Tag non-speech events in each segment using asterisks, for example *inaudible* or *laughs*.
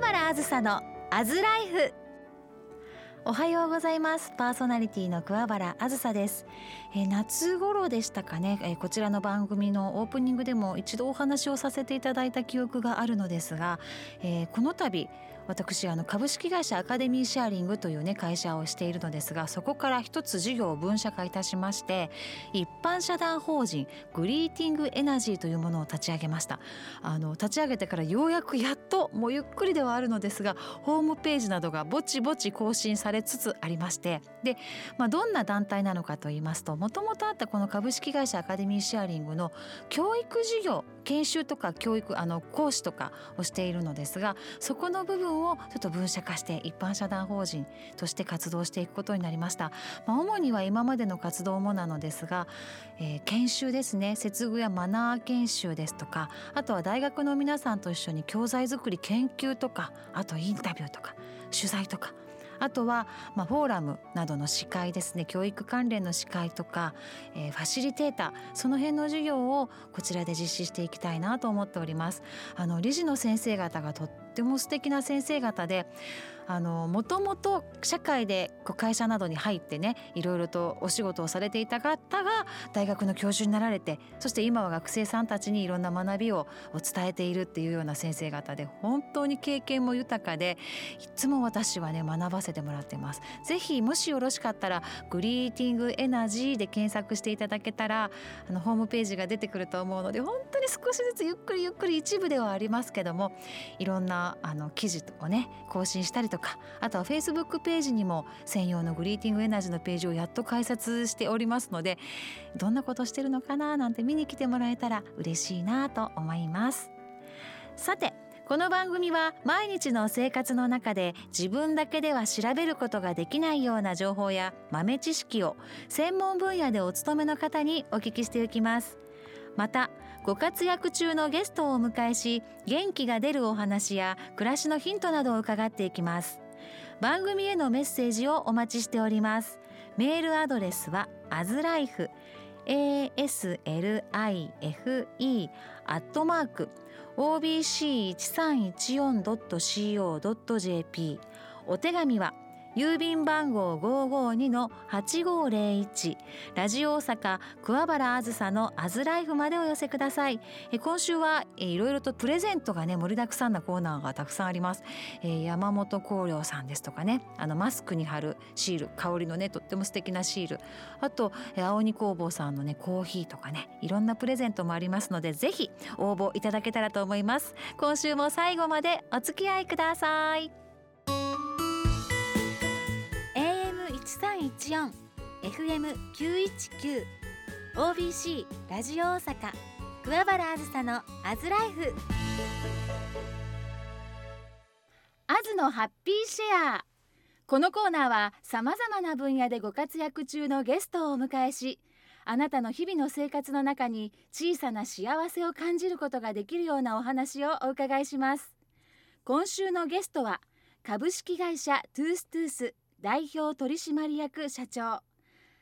原あずさのアズライフ。おはようございます。パーソナリティの桑原あずさです、えー、夏頃でしたかね、えー、こちらの番組のオープニングでも一度お話をさせていただいた記憶があるのですが、えー、この度私あの株式会社アカデミーシェアリングというね会社をしているのですがそこから一つ事業を分社化いたしまして一般社団法人グリーティングエナジーというものを立ち上げました。あの立ち上げてからようやくやっともうゆっくりではあるのですがホームページなどがぼちぼち更新されつつありましてで、まあ、どんな団体なのかと言いますともともとあったこの株式会社アカデミーシェアリングの教育事業研修とか教育あの講師とかをしているのですがそこの部分をちょっと分社化して一般社団法人として活動していくことになりました。まあ、主には今までの活動もなのですが、えー、研修ですね接遇やマナー研修ですとかあとは大学の皆さんと一緒に教材作り研究とかあとインタビューとか取材とかあとは、まあ、フォーラムなどの司会ですね教育関連の司会とか、えー、ファシリテーターその辺の授業をこちらで実施していきたいなと思っております。あの理事の先生方がとても素敵な先生方であのもともと社会で会社などに入ってねいろいろとお仕事をされていた方が大学の教授になられてそして今は学生さんたちにいろんな学びを伝えているっていうような先生方で本当に経験も豊かでいつも私はね学ばせてもらってます。ぜひもしよろしかったらグリーティングエナジーで検索していただけたらあのホームページが出てくると思うので本当に少しずつゆっくりゆっくり一部ではありますけどもいろんなあの記事をね更新したりとかあとはフェイスブックページにも専用のグリーティングエナジーのページをやっと開設しておりますのでどんなことしてるのかななんて見に来てもらえたら嬉しいなと思います。さてこの番組は毎日の生活の中で自分だけでは調べることができないような情報や豆知識を専門分野でお勤めの方にお聞きしていきます。またご活躍中のゲストをお迎えし元気が出るお話や暮らしのヒントなどを伺っていきます。番組へのメッセージをお待ちしております。メールアドレスはアズライフ aslife アットマーク obc1314.co.jp お手紙は「郵便番号552-8501ラジオ大阪桑原あずさのアズライフまでお寄せください。今週はいろいろとプレゼントがね盛りだくさんなコーナーがたくさんあります、山本光良さんですとかね。あのマスクに貼るシール香りのねとっても素敵なシール。あと青鬼工房さんのねコーヒーとかねいろんなプレゼントもありますのでぜひ応募いただけたらと思います。今週も最後までお付き合いください。1314 FM919 OBC ラジオ大阪桑原あずさのアズライフアズのハッピーシェアこのコーナーはさまざまな分野でご活躍中のゲストをお迎えしあなたの日々の生活の中に小さな幸せを感じることができるようなお話をお伺いします。今週のゲストは株式会社トゥーストゥース代表取締役社長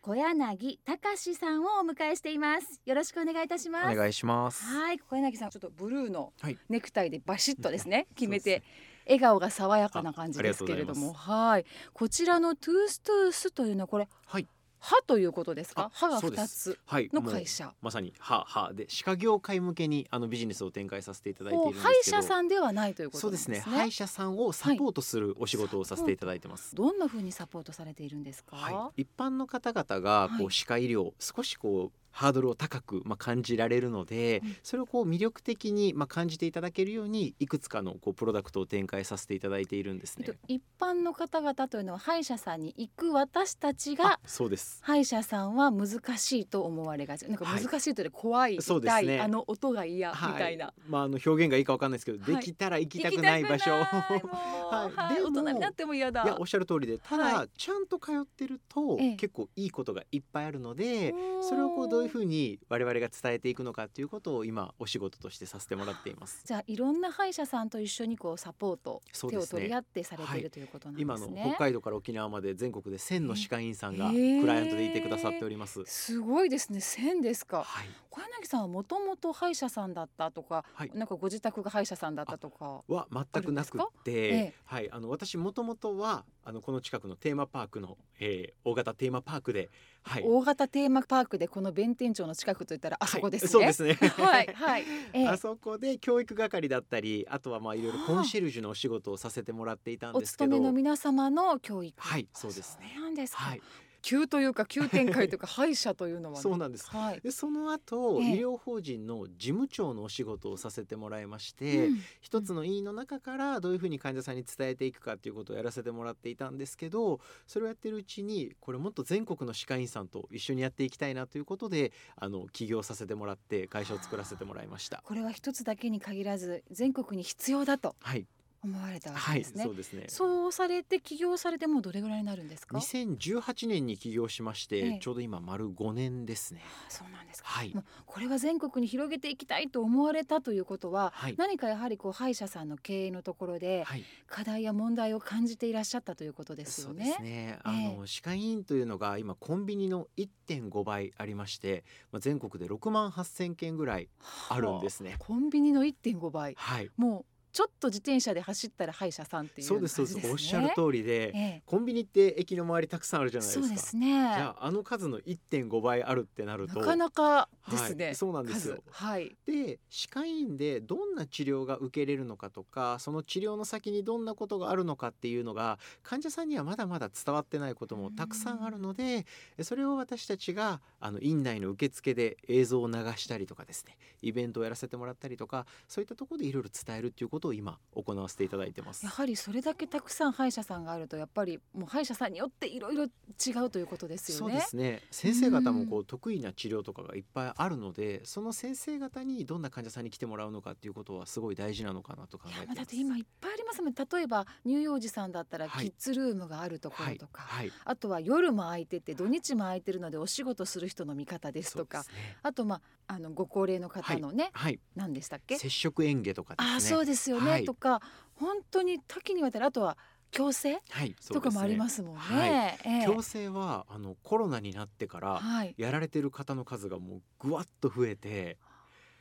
小柳貴史さんをお迎えしています。よろしくお願いいたします。お願いします。はい小柳さんちょっとブルーのネクタイでバシッとですね、はい、決めて笑顔が爽やかな感じですけれども。はい。こちらのトゥーストゥースというのはこれ、はい、歯ということですか？歯が二つの会社、はい、まさに歯歯で歯科業界向けにあのビジネスを展開させていただいているんです歯医者さんではないということ、ね、そうですね。歯医者さんをサポートするお仕事をさせていただいてます、はい、どんな風にサポートされているんですか、はい、一般の方々がこう歯科医療、少しこうハードルを高く、まあ、感じられるので、うん、それをこう魅力的に、まあ、感じていただけるようにいくつかのこうプロダクトを展開させていただいているんですね。一般の方々というのは歯医者さんに行く私たちがそうです。歯医者さんは難しいと思われがち。なんか難しいとで怖い、はい、痛い、ね、あの音が嫌みたいな、まあ、あの表現がいいかわかんないですけど、はい、できたら行きたくない場所。*laughs* はい、で大人になっても嫌だ。いやおっしゃる通りでただ、ちゃんと通ってると、結構いいことがいっぱいあるのでそれをこうどういういうふうに我々が伝えていくのかっていうことを今お仕事としてさせてもらっています。じゃあいろんな歯医者さんと一緒にこうサポート、手を取り合ってされているということなん今のですね。北海道から沖縄まで全国で1000の歯科医院さんがクライアントでいてくださっております。すごいですね。線ですか。はい、小柳さんはもともと歯医者さんだったとか、はいなんかご自宅が歯医者さんだったとか。は全くなくって、ええはい、あの私もともとはあのこの近くのテーマパークの、えー大型テーマパークで、はい、大型テーマパークでこの弁天町の近くといったらあそこですね。はい、そうですね。*laughs* はいはい。ええあそこで教育係だったりあとはまあいろいろコンシェルジュのお仕事をさせてもらっていたんおですけど勤めの皆様の教育。はいそうですねなんですか。はい急というか急展開というか *laughs* 歯医者というのは、ね、そうなんです。はい。でその後、ええ。医療法人の事務長のお仕事をさせてもらいまして、うん。一つの医院の中からどういうふうに患者さんに伝えていくかっていうことをやらせてもらっていたんですけどそれをやってるうちにこれもっと全国の歯科医院さんと一緒にやっていきたいなということであの起業させてもらって会社を作らせてもらいました。これは一つだけに限らず全国に必要だと。はい、思われたわはい、けですね。そうですね。そうされて起業されてもうどれぐらいになるんですか？2018年に起業しまして、ええちょうど今丸5年ですね。そうなんですか。はいこれは全国に広げていきたいと思われたということは、はい何かやはりこう歯医者さんの経営のところではい、課題や問題を感じていらっしゃったということですよねそうです。ね。あの、歯科医院というのが今コンビニの1.5倍ありまして、まあ、全国で6万8,000件ぐらいあるんですね。コンビニの1.5倍。はい、もうちょっと自転車で走ったら歯医者さんっていうそうですそうです。おっしゃる通りで、ええコンビニって駅の周りたくさんあるじゃないですか。そうですね。じゃああの数の1.5倍あるってなると、なかなかですね。はいそうなんですよ数はい。で歯科医院でどんな治療が受けれるのかとかその治療の先にどんなことがあるのかっていうのが患者さんにはまだまだ伝わってないこともたくさんあるのでえそれを私たちがあの院内の受付で映像を流したりとかですねイベントをやらせてもらったりとかそういったところでいろいろ伝えるっていうことを今行わせていただいてます。や。はりそれだけたくさん歯医者さんがあるとやっぱりもう歯医者さんによっていろいろ違うということですよね。そうですね。先生方もこうう得意な治療とかがいっぱいあるのでその先生方にどんな患者さんに来てもらうのかっていうことはすごい大事なのかなと考えてます。まあだって今いっぱいありますもんね。例えば乳幼児さんだったらはい。キッズルームがあるとこはいろとか、はい。あとは夜も空いてて土日も空いてるのでお仕事する人の味方ですとかね。あとまああのご高齢の方のね、はい何でしたっけ？接触園芸とかですね。ああそうですよね、はいとか本当に多岐にわたるあとは矯正はい、そうとかもありますもんね。はいええ矯正はあのコロナになってからはい、やられてる方の数がもうぐわっと増えて。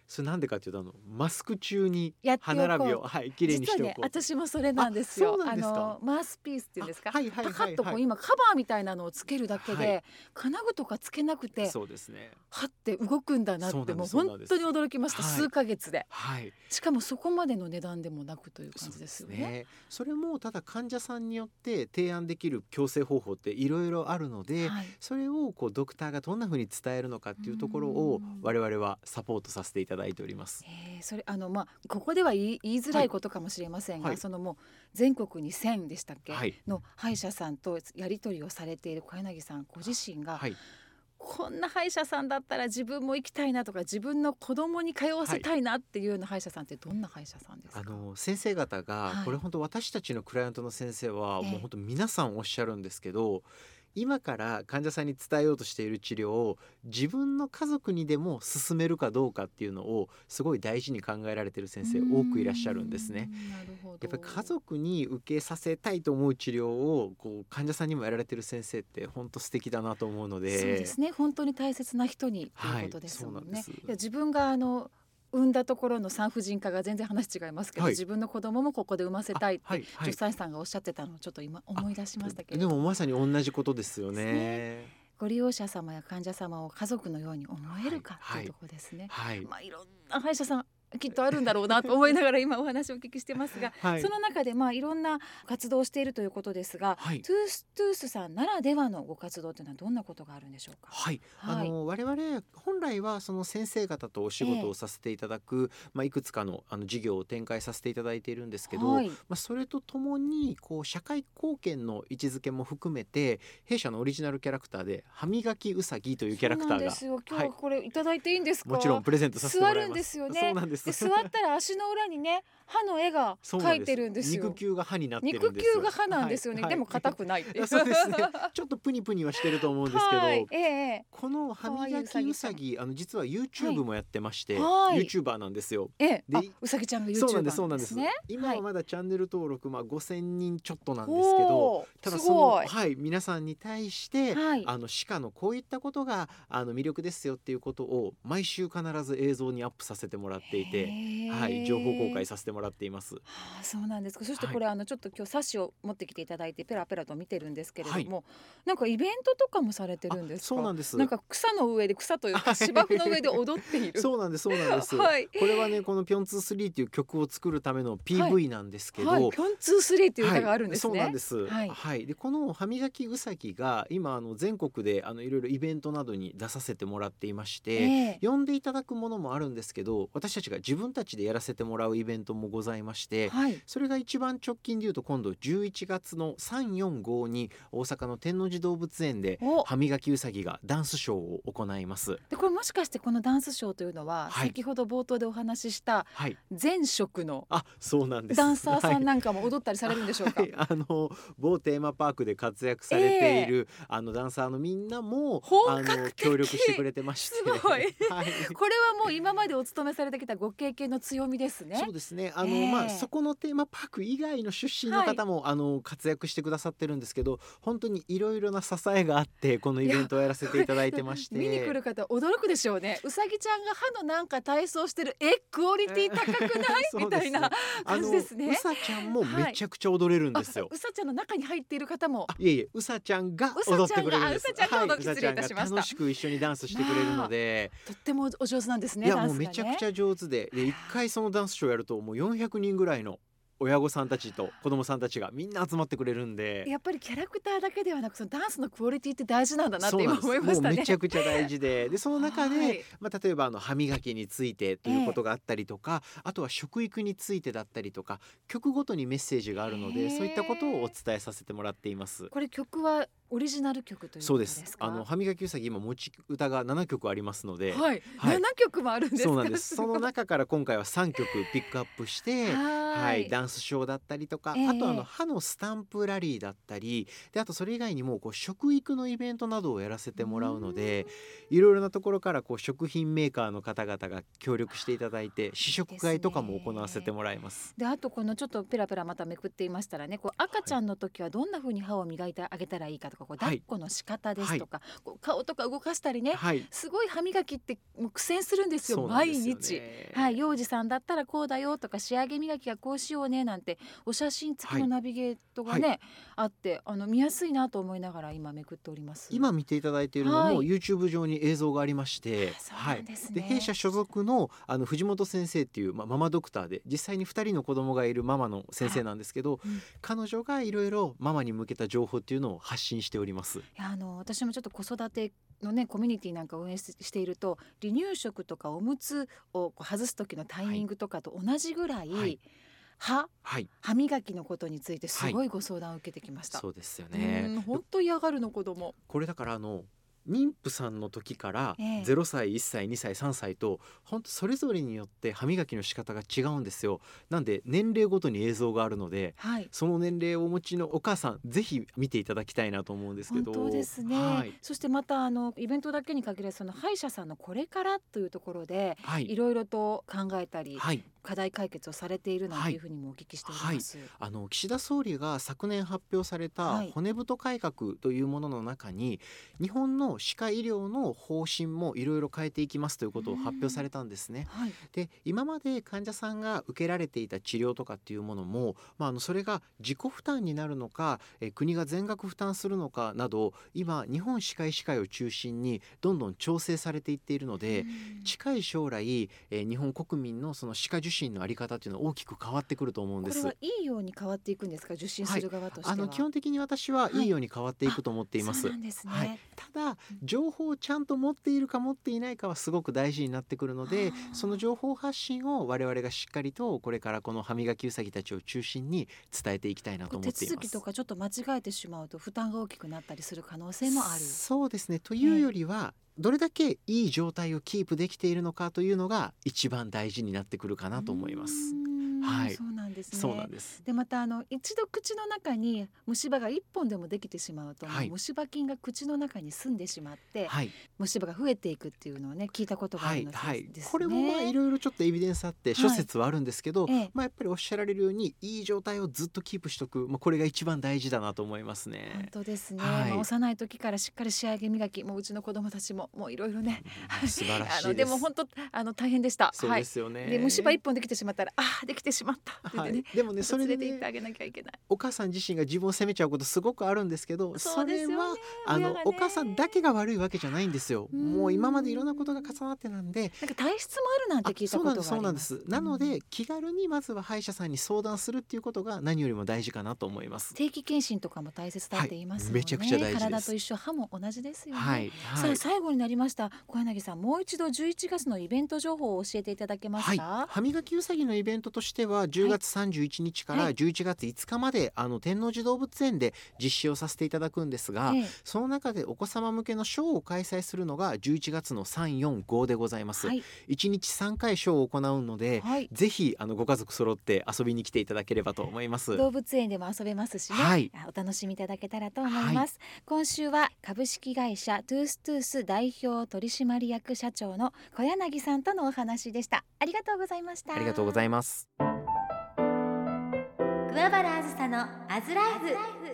それなんでかっていうとあのマスク中に歯並びをはい綺麗にしておこうね私もそれなんですよ。あのマウスピースっていうんですか、あはいはいはい。パカッとこはいう今カバーみたいなのをつけるだけで、はい。金具とかつけなくてそうですね。歯って動くんだなってもう本当に驚きました、はい。数ヶ月で。はい。しかもそこまでの値段でもなくという感じですよね。そうですそれもただ患者さんによって提案できる矯正方法っていろいろあるので、はい。それをこうドクターがどんな風に伝えるのかっていうところをうん。我々はサポートさせていただいております。えーそれあのまあここでは言い言いづらいことかもしれませんが、はい。そのもう全国に1000でしたっけ、はい。の歯医者さんとやり取りをされている小柳さんご自身が、はい、こんな歯医者さんだったら自分も行きたいなとか自分の子供に通わせたいなっていうような歯医者さんってどんな歯医者さんですか、あの先生方が、はい。これ本当私たちのクライアントの先生はええ。もう本当皆さんおっしゃるんですけど今から患者さんに伝えようとしている治療を自分の家族にでも進めるかどうかっていうのをすごい大事に考えられてる先生多くいらっしゃるんですね。なるほどやっぱり家族に受けさせたいと思う治療をこう患者さんにもやられてる先生って本当素敵だなと思うのでそうですね本当に大切な人にということですもんね。はいん自分があの産んだところの産婦人科が全然話違いますけど、はい。自分の子供もここで産ませたいって、あはいはい。助産師さんがおっしゃってたのをちょっと今思い出しましたけれでどもまさに同じことですよね。ご利用者様や患者様を家族のように思えるかはいってい。うところですね。はい、まあいろんな歯医者さんきっとあるんだろうなと思いながら今お話をお聞きしてますが、*laughs* はいその中でまあいろんな活動をしているということですが、はいトゥーストゥースさんならではのご活動というのはどんなことがあるんでしょうか？はい、はいあの我々本来はその先生方とお仕事をさせていただく、まあいくつかのあの事業を展開させていただいているんですけど、はいまあそれとともにこう社会貢献の位置づけも含めて弊社のオリジナルキャラクターで歯磨きうさぎというキャラクターがそうなんですよ。今日これいただいていいんですか？もちろんプレゼントさせてもらいます。座るんですよねそうなんです。で座ったら足の裏にね歯の絵が描いてるんですよ。肉球が歯になってるん肉ですよ。球が歯なんですよね、はい。でも硬くないそうですね。ちょっとプニプニはしてると思うんですけど、はい、ええこの歯磨きうさぎあの実は YouTube もやってまして、はい。YouTuber なんですよ。ええ。であうさぎちゃんが YouTuber そうなんですそうなんです。ね今はまだチャンネル登録まあ5000人ちょっとなんいですけど、ただそのはい皆さんに対して、はい。あの鹿のこういったことがあの魅力ですよっていうことを毎週必ず映像にアップさせてもらっていて、へーはい情報公開させてもらっています。はあ、そうなんですか。そしてこれ、あのちょっと今日冊子を持ってきていただいてペラペラと見てるんですけれども、なんかイベントとかもされてるんですか？そうなんです。なんか草の上で草というはいか *laughs* 芝生の上で踊っている。そうなんですそうなんです。*laughs* はい。これはねこのピョンツースリーっていう曲を作るための PV なんですけど、はい。ピョンツースリーっていう歌があるんですね。はい、そうなんです。はいはい、でこの歯磨きうさぎが今あの全国であのいろいろイベントなどに出させてもらっていまして。ええ呼んでいただくものもあるんですけど私たちが自分たちでやらせてもらうイベントもございましてはい。それが一番直近でいうと今度11月の345に大阪の天王寺動物園でお。歯磨きうさぎがダンスショーを行います。でこれもしかしてこのダンスショーというのは、はい。先ほど冒頭でお話ししたはい、前職のあそうなんです。ダンサーさはいんなんかも踊ったりされるんでしょうか？はい、*laughs* あの某テーマパークで活躍されている、あのダンサーのみんなもあの協力してくれてまして、すごい。*laughs* はい、これはもう今までお勤めされてきたご経験の強みですね。そう。ですね。あの、ええ。まあそこのテーマパーク以外の出身の方も、あの活躍してくださってるんですけど、本当にいろいろな支えがあってこのイベントをやらせていただいてまして、見に来る方驚くでしょうね。うさぎちゃんが歯のなんか体操してるえクオリティ高くない？*laughs* みたいなあ感のじですね。うさちゃんもめちゃくちゃ踊れるんですよ。あうさちゃんの中に入っている方も。あいえいえ、うさちゃんがうさちゃんが踊ってくれるんです。あうさちゃんがはい。失礼いたしました。楽しく一緒にダンスしてくれるので、とってもお上手なんですねいやもうめちゃくちゃ上手で、で一回そのダンスショーやるともう400人ぐらいの親御さんたちと子供さんたちがみんな集まってくれるんで。やっぱりキャラクターだけではなくそのダンスのクオリティって大事なんだなって今思いましたね。もうめちゃくちゃ大事で。*laughs* でその中で、はい。まあ、例えばあの歯磨きについてということがあったりとか、あとは食育についてだったりとか曲ごとにメッセージがあるのへでーそういったことをお伝えさせてもらっています。これ曲はオリジナル曲というそうです。あの歯磨きうさぎ今持ち歌が7曲ありますので、はい、はい。七曲もあるんですか？そうなんです。その中から今回は3曲ピックアップしては *laughs* はい。い、ダンスショーだったりとか、ええ。あとあの歯のスタンプラリーだったりであとそれ以外にもこう食育のイベントなどをやらせてもらうのでいろいろなところからこう食品メーカーの方々が協力していただいて試食会とかも行わせてもらいます。であとこのちょっとペラペラまためくっていましたらねこう赤ちゃんの時はどんな風に歯を磨いてあげたらいいかとかこうはい。抱っこの仕方ですとか、こう顔とか動かしたりねはい、すごい歯磨きってもう苦戦するんですよ。そうなんですよ毎日。ねはい、幼児さんだったらこうだよとか仕上げ磨きはこうしようねなんてお写真付きのナビゲートがね、あってあの見やすいなと思いながら今めくっております。今見ていただいているのも、はい。YouTube 上に映像がありまして、あそうなんですね。で弊社所属のあの藤本先生っていう、まあ、ママドクターで実際に2人の子供がいるママの先生なんですけど、うん。彼女がいろいろママに向けた情報っていうのを発信しております。いやあの私もちょっと子育てのねコミュニティなんかを運営ししていると離乳食とかおむつをこう外す時のタイミングとかと同じぐらい、はい歯はい、歯磨きのことについてすごいご相談を受けてきました。そうですようねん。本当嫌がるの子供。これだからあの妊婦さんの時からええ。0歳1歳2歳3歳と本当それぞれによって歯磨きの仕方が違うんですよ。なんで年齢ごとに映像があるのではい。その年齢をお持ちのお母さんぜひ見ていただきたいなと思うんですけ本ど当ですね、はい、そしてまたあのイベントだけに限らずその歯医者さんのこれからというところではい。いろいろと考えたり、はい、課題解決をされているなんていうふうにもお聞きしております。あの岸田総理が昨年発表されたはい骨太改革というものの中に、日本の歯科医療の方針もいろいろ変えていきますということを発表されたんですね。はい。で今まで患者さんが受けられていた治療とかっていうものも、まあ、あのそれが自己負担になるのかえー国が全額負担するのかなど今日本歯科医師会を中心にどんどん調整されていっているので、うん近い将来、えー日本国民のその歯科受診のあり方っていうのは大きく変わってくると思うんですこれは。いいように変わっていくんですか？受診する側としては。あの基本的に私はいいように変わっていくと思っています。そうなんですね。はい、ただ情報をちゃんと持っているか持っていないかはすごく大事になってくるのでその情報発信を我々がしっかりとこれからこの歯磨きうさぎたちを中心に伝えていきたいなと思っています手続きと。かちょっと間違えてしまうと負担が大きくなったりする可能性もある。そうですねというよりは、どれだけいい状態をキープできているのかというのが一番大事になってくるかなと思います。はいそうなんですね。そうなんです。でまたあの一度口の中に虫歯が一本でもできてしまうと、はい虫歯菌が口の中に住んでしまって、はい、虫歯が増えていくっていうのをね聞いたことがあはい、るのではいですね。これもまあいろいろちょっとエビデンスあってい諸説はあるんですけど、ええまあやっぱりおっしゃられるようにいい状態をずっとキープしとく、まあこれが一番大事だなと思います本ね。当ですね、はいまあ、幼い時からしっかり仕上げ磨きもううちの子供たちももういろいろねうん素晴らしいです。*laughs* あのでも本当あの大変でしたそうですよね。はい、で虫歯一本できてしまったらあーできてしまった。って言ってね、はい、でもねそれで、ね、連れて行ってあげなきゃいけない。お母さん自身が自分を責めちゃうことすごくあるんですけどそれはあの、お母さんだけが悪いわけじゃないんですよ。うん。もう今までいろんなことが重なってなんで。なんか体質もあるなんて聞いたことがあります。そうなんです。なので、気軽にまずは歯医者さんに相談するっていうことが何よりも大事かなと思います。定期検診とかも大切だって言いますよね、はいめちゃくちゃ大事です。体と一緒歯も同じですよね、はい、さあはい最後になりました。小柳さんもう一度11月のイベント情報を教えていただけますはい、か、歯磨きうさぎのイベントとしては10月31日からはい。11月5日まで、あの天王寺動物園で実施をさせていただくんですが、ええ。その中でお子様向けのショーを開催するのが11月の345でございます。はい。1日3回ショーを行うので、はい。ぜひあのご家族揃って遊びに来ていただければと思います。動物園でも遊べますしね、はい。あお楽しみいただけたらと思います、今週は株式会社トゥーストゥース代表取締役社長の小柳さんとのお話でした。ありがとうございました。ありがとうございます。桑原あずさのアズライフ。